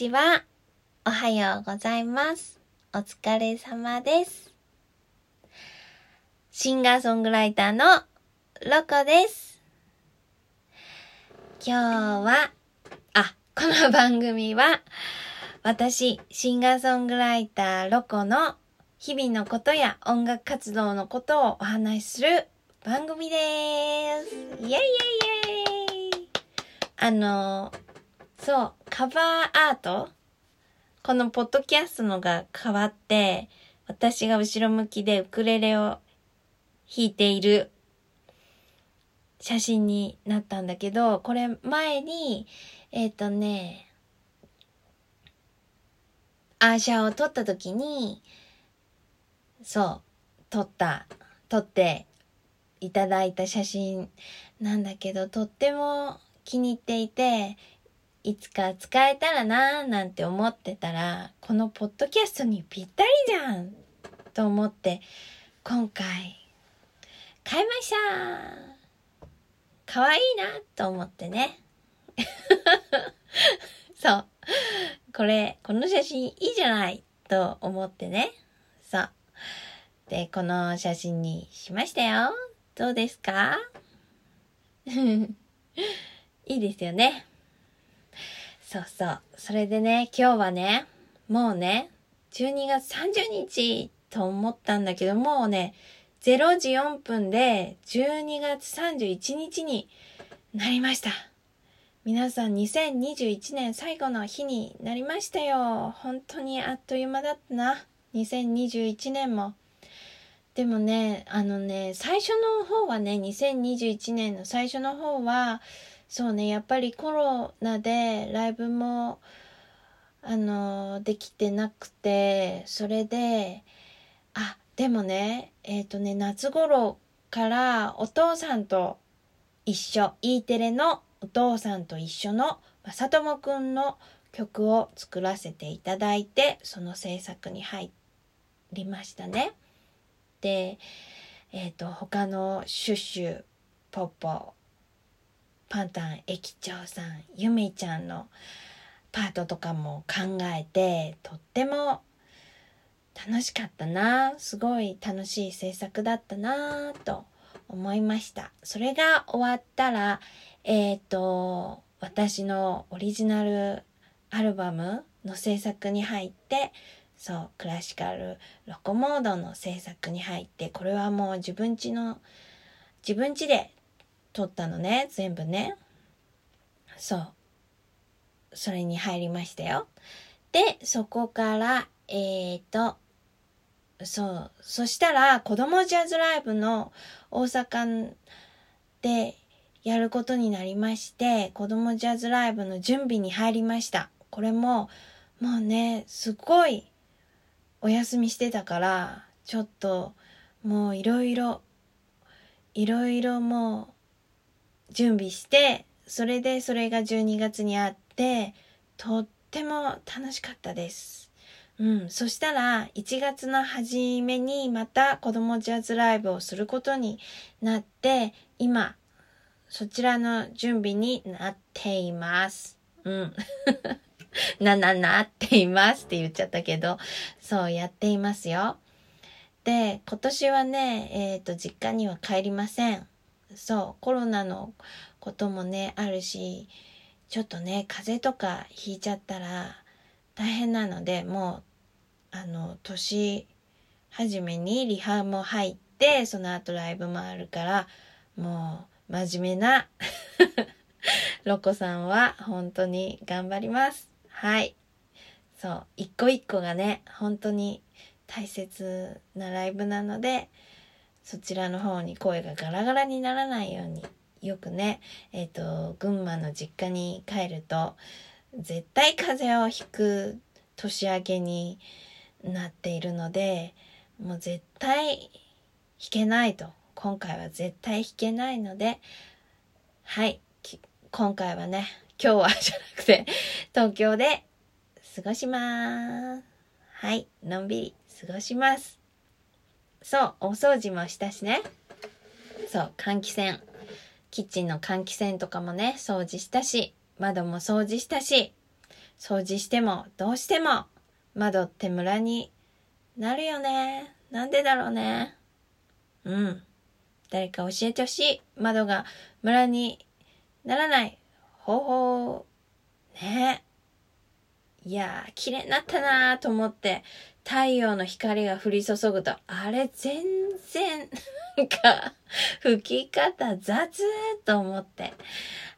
こん。にちは。おはようございます。お疲れ様です。シンガーソングライターのロコです。今日は、あ、この番組は、私、シンガーソングライターロコの日々のことや音楽活動のことをお話しする番組です。イェイイェイイェイあの、そう、カバーアート？このポッドキャストのが変わって、私が後ろ向きでウクレレを弾いている写真になったんだけど、これ前に、えっ、とね、アーシャを撮った時に、そう、撮った、撮っていただいた写真なんだけど、とっても気に入っていて、いつか使えたらなーなんて思ってたら、このポッドキャストにぴったりじゃんと思って、今回、買いましたかわいいなと思ってね。そう。これ、この写真いいじゃないと思ってね。そう。で、この写真にしましたよ。どうですか？いいですよね。そうそう。それでね、今日はね、もうね、12月30日と思ったんだけど、もうね、0時4分で12月31日になりました。皆さん2021年最後の日になりましたよ。本当にあっという間だったな。2021年も。でもね、あのね、最初の方はね、2021年の最初の方は、そうね、やっぱりコロナでライブも、あの、できてなくて、それで、あ、でもね、えっ、とね、夏頃からお父さんと一緒、E テレのお父さんと一緒の、まさともくんの曲を作らせていただいて、その制作に入りましたね。で、えっ、と、他のシュッシュ、ポッポ、パンタン駅長さん、ゆめちゃんのパートとかも考えて、とっても楽しかったなすごい楽しい制作だったなと思いました。それが終わったら、えっ、と、私のオリジナルアルバムの制作に入って、そう、クラシカルロコモードの制作に入って、これはもう自分家の、自分家で撮ったのね、全部ね。そう。それに入りましたよ。で、そこから、えーと、そう、そしたら、子供ジャズライブの大阪でやることになりまして、子供ジャズライブの準備に入りました。これも、もうね、すごいお休みしてたから、ちょっと、もういろいろ、いろいろもう、準備して、それでそれが12月にあって、とっても楽しかったです。うん。そしたら、1月の初めにまた子供ジャズライブをすることになって、今、そちらの準備になっています。うん。な、な、なっていますって言っちゃったけど、そうやっていますよ。で、今年はね、えっ、と、実家には帰りません。そう、コロナのこともね、あるし、ちょっとね、風邪とかひいちゃったら大変なので、もう、あの、年初めにリハも入って、その後ライブもあるから、もう、真面目な ロコさんは本当に頑張ります。はい。そう、一個一個がね、本当に大切なライブなので、そちらの方に声がガラガラにならないように、よくね、えっ、と、群馬の実家に帰ると、絶対風邪をひく年明けになっているので、もう絶対弾けないと。今回は絶対弾けないので、はい。今回はね、今日はじゃなくて、東京で過ごします。はい。のんびり過ごします。そう、お掃除もしたしね。そう、換気扇。キッチンの換気扇とかもね、掃除したし、窓も掃除したし、掃除してもどうしても窓ってムラになるよね。なんでだろうね。うん。誰か教えてほしい。窓がムラにならない方法。ね。いやー、綺麗になったなーと思って、太陽の光が降り注ぐと、あれ？全然、なんか、吹き方雑と思って、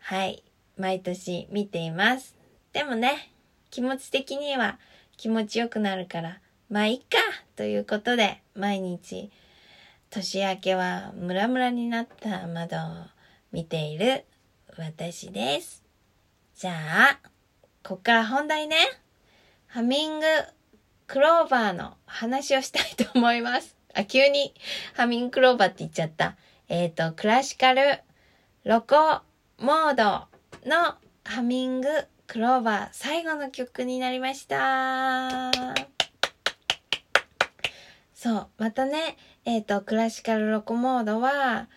はい、毎年見ています。でもね、気持ち的には気持ちよくなるから、まあいっかということで、毎日、年明けはムラムラになった窓を見ている私です。じゃあ、こっから本題ね。ハミングクローバーの話をしたいと思います。あ、急にハミングクローバーって言っちゃった。えっ、ー、と、クラシカルロコモードのハミングクローバー最後の曲になりました。そう。またね、えっ、ー、と、クラシカルロコモードは、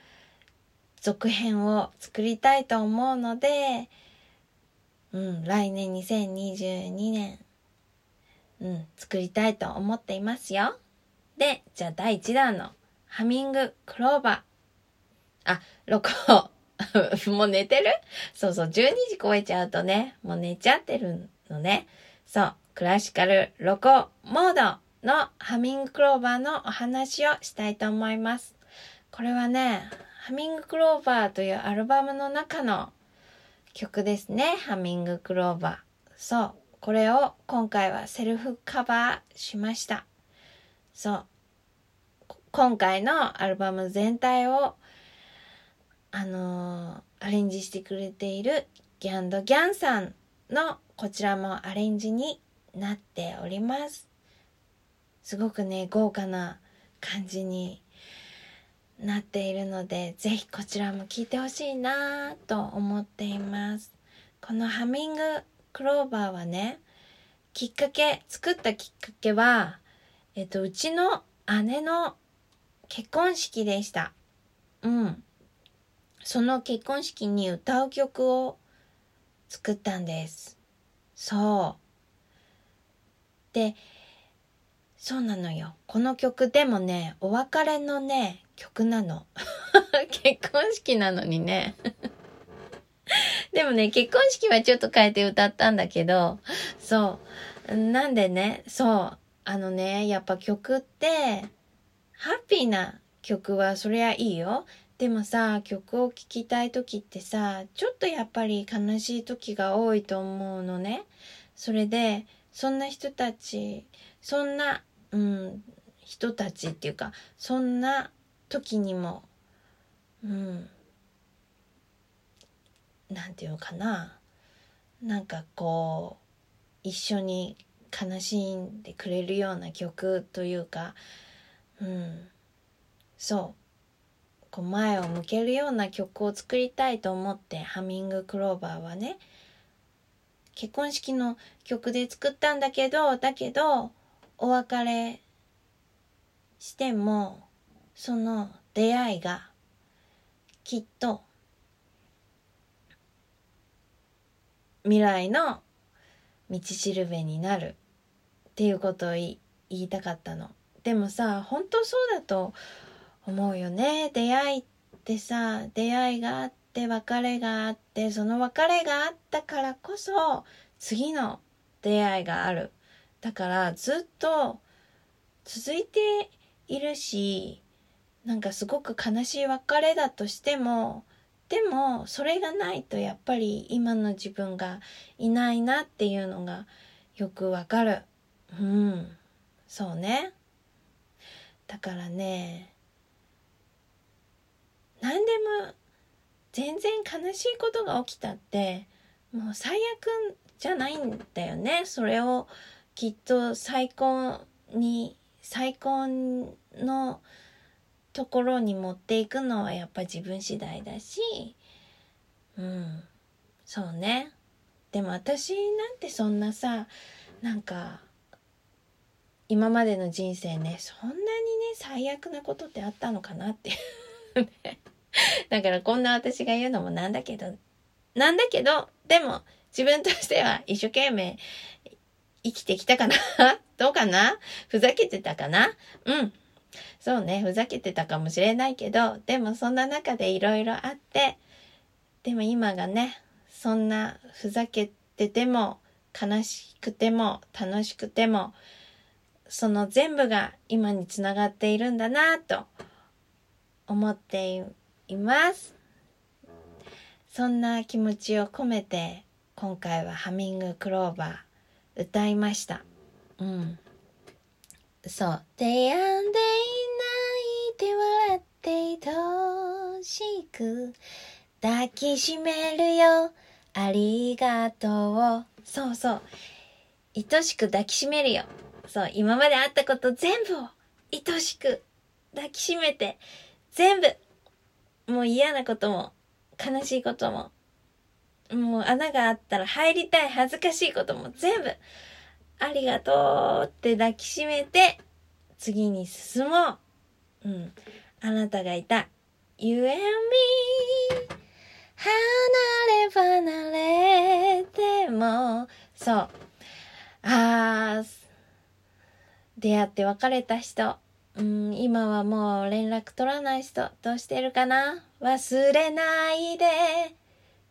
続編を作りたいと思うので、うん、来年2022年、うん、作りたいと思っていますよ。で、じゃあ第1弾のハミングクローバー。あ、ロコ、もう寝てる？そうそう、12時超えちゃうとね、もう寝ちゃってるのね。そう、クラシカルロコモードのハミングクローバーのお話をしたいと思います。これはね、ハミングクローバーというアルバムの中の曲ですね。ハミングクローバー。そう。これを今回はセルフカバーしました。そう。今回のアルバム全体を、あのー、アレンジしてくれているギャンドギャンさんのこちらもアレンジになっております。すごくね、豪華な感じになっているので、ぜひこちらも聴いてほしいなと思っています。このハミングクローバーはね、きっかけ、作ったきっかけは、えっと、うちの姉の結婚式でした。うん。その結婚式に歌う曲を作ったんです。そう。で、そうなのよ。この曲でもね、お別れのね、曲なの。結婚式なのにね。でもね、結婚式はちょっと変えて歌ったんだけど、そう。なんでね、そう。あのね、やっぱ曲って、ハッピーな曲はそりゃいいよ。でもさ、曲を聴きたい時ってさ、ちょっとやっぱり悲しい時が多いと思うのね。それで、そんな人たち、そんなうん、人たちっていうかそんな時にもうんなんていうのかな。なんかこう一緒に悲しんでくれるような曲というか。うん。そう。こう前を向けるような曲を作りたいと思ってハミングクローバーはね。結婚式の曲で作ったんだけどだけどお別れしてもその出会いがきっと未来の道しるべになるっていうことを言いたかったの。でもさ本当そうだと思うよね出会いってさ出会いがあって別れがあってその別れがあったからこそ次の出会いがあるだからずっと続いているしなんかすごく悲しい別れだとしてもでもそれがないとやっぱり今の自分がいないなっていうのがよくわかる。うん。そうね。だからね何でも全然悲しいことが起きたってもう最悪じゃないんだよね。それをきっと最高に最高のところに持っていくのはやっぱ自分次第だしうん。そうね。でも私なんてそんなさなんか今までの人生ねそんなにね最悪なことってあったのかなっていう。だからこんな私が言うのもなんだけどなんだけどでも、自分としては一生懸命生きてきたかな？どうかな？ふざけてたかな？うん。そうね、ふざけてたかもしれないけど、でもそんな中でいろいろあって、でも今がね、そんなふざけてても、悲しくても、楽しくても、その全部が今につながっているんだなと思っています。そんな気持ちを込めて今回はハミングクローバー歌いました。うん。そう。手やんでいないって笑って愛しく抱きしめるよ。ありがとう。そうそう。愛しく抱きしめるよ。そう、今まであったこと全部を愛しく抱きしめて、全部、もう嫌なことも、悲しいことも、もう穴があったら入りたい恥ずかしいことも全部、ありがとうって抱きしめて、次に進もう。うん。あなたがいた。You and me 離れ離れても、そう。あー、出会って別れた人、うん、今はもう連絡取らない人、どうしてるかな？忘れないで、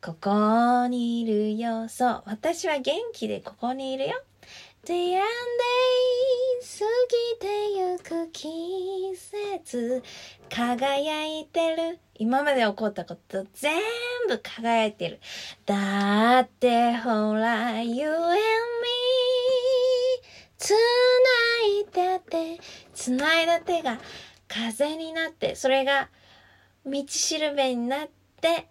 ここにいるよ。そう、私は元気でここにいるよ。出会んで過ぎてゆく季節輝いてる今まで起こったこと全部輝いてるだってほら You and me 繋いだ手繋いだ手が風になってそれが道しるべになって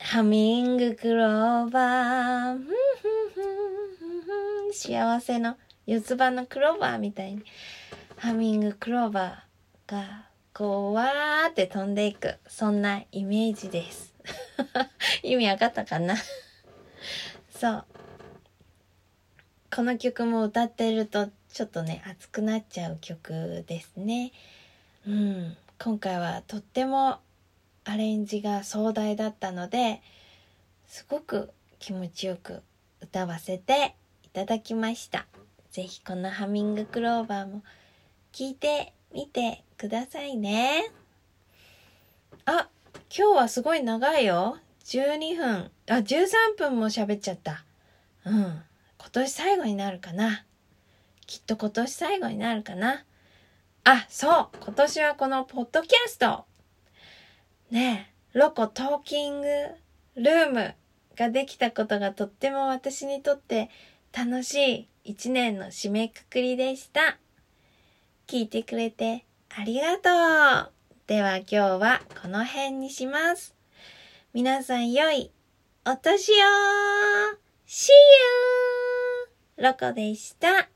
ハミングクローバー。幸せの四つ葉のクローバーみたいにハミングクローバーがこうわーって飛んでいくそんなイメージです。意味わかったかな？そう。この曲も歌ってるとちょっとね熱くなっちゃう曲ですね。うん。今回はとってもアレンジが壮大だったのですごく気持ちよく歌わせてただきました。ぜひこのハミングクローバーも聞いてみてくださいね。あ、今日はすごい長いよ。12分、あ、13分も喋っちゃった。うん。今年最後になるかな。きっと今年最後になるかな。あ、そう今年はこのポッドキャストねえ、ロコトーキングルームができたことがとっても私にとって楽しい一年の締めくくりでした。聞いてくれてありがとう。では今日はこの辺にします。皆さん良いお年を !See you! ロコでした。